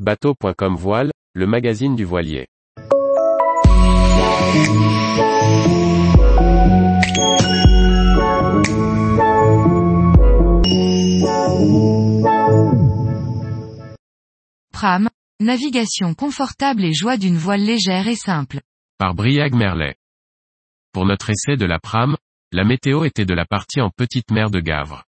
Bateau.com Voile, le magazine du voilier. Pram, navigation confortable et joie d'une voile légère et simple. Par Briag Merlet. Pour notre essai de la Pram, la météo était de la partie en petite mer de Gavre.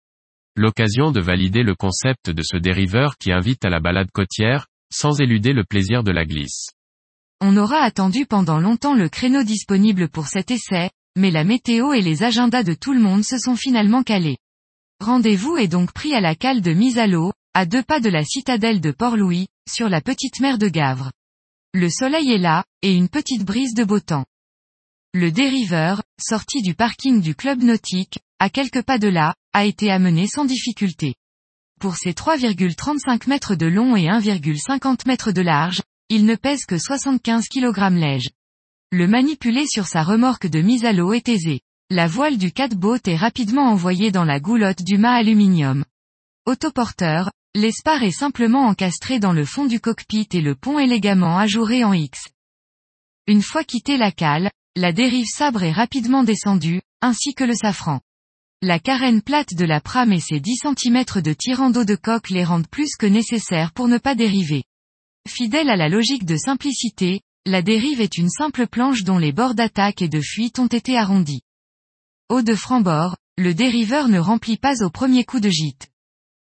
L'occasion de valider le concept de ce dériveur qui invite à la balade côtière, sans éluder le plaisir de la glisse. On aura attendu pendant longtemps le créneau disponible pour cet essai, mais la météo et les agendas de tout le monde se sont finalement calés. Rendez-vous est donc pris à la cale de mise à l'eau, à deux pas de la citadelle de Port-Louis, sur la petite mer de Gavre. Le soleil est là, et une petite brise de beau temps. Le dériveur, sorti du parking du club nautique, à quelques pas de là, a été amené sans difficulté. Pour ses 3,35 mètres de long et 1,50 mètres de large, il ne pèse que 75 kg léger. Le manipuler sur sa remorque de mise à l'eau est aisé. La voile du catboat est rapidement envoyée dans la goulotte du mât aluminium. Autoporteur, l'espar est simplement encastré dans le fond du cockpit et le pont élégamment ajouré en X. Une fois quitté la cale, la dérive sabre est rapidement descendue, ainsi que le safran. La carène plate de la prame et ses 10 cm de tirant d'eau de coque les rendent plus que nécessaires pour ne pas dériver. Fidèle à la logique de simplicité, la dérive est une simple planche dont les bords d'attaque et de fuite ont été arrondis. Haut de franc-bord, le dériveur ne remplit pas au premier coup de gîte.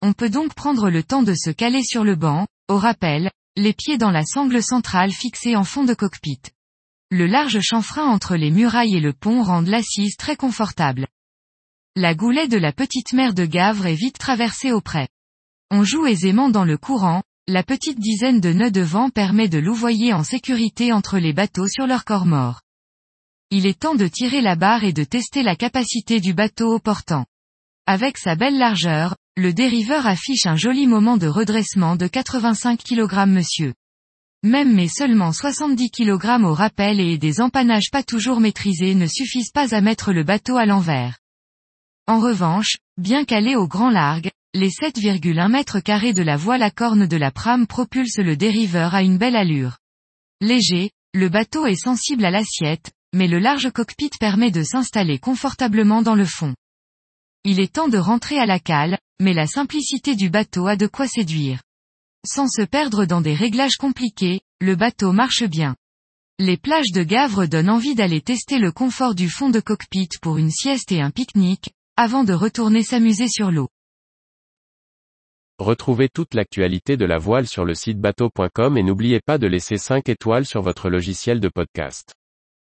On peut donc prendre le temps de se caler sur le banc, au rappel, les pieds dans la sangle centrale fixée en fond de cockpit. Le large chanfrein entre les murailles et le pont rendent l'assise très confortable. La goulet de la petite mer de Gavre est vite traversée au près. On joue aisément dans le courant, la petite dizaine de nœuds de vent permet de louvoyer en sécurité entre les bateaux sur leur corps mort. Il est temps de tirer la barre et de tester la capacité du bateau au portant. Avec sa belle largeur, le dériveur affiche un joli moment de redressement de 85 kg monsieur. Même mais seulement 70 kg au rappel et des empannages pas toujours maîtrisés ne suffisent pas à mettre le bateau à l'envers. En revanche, bien calé au grand largue, les 7,1 mètres carrés de la voile à corne de la prame propulsent le dériveur à une belle allure. Léger, le bateau est sensible à l'assiette, mais le large cockpit permet de s'installer confortablement dans le fond. Il est temps de rentrer à la cale, mais la simplicité du bateau a de quoi séduire. Sans se perdre dans des réglages compliqués, le bateau marche bien. Les plages de Gavre donnent envie d'aller tester le confort du fond de cockpit pour une sieste et un pique-nique, avant de retourner s'amuser sur l'eau. Retrouvez toute l'actualité de la voile sur le site bateau.com et n'oubliez pas de laisser 5 étoiles sur votre logiciel de podcast.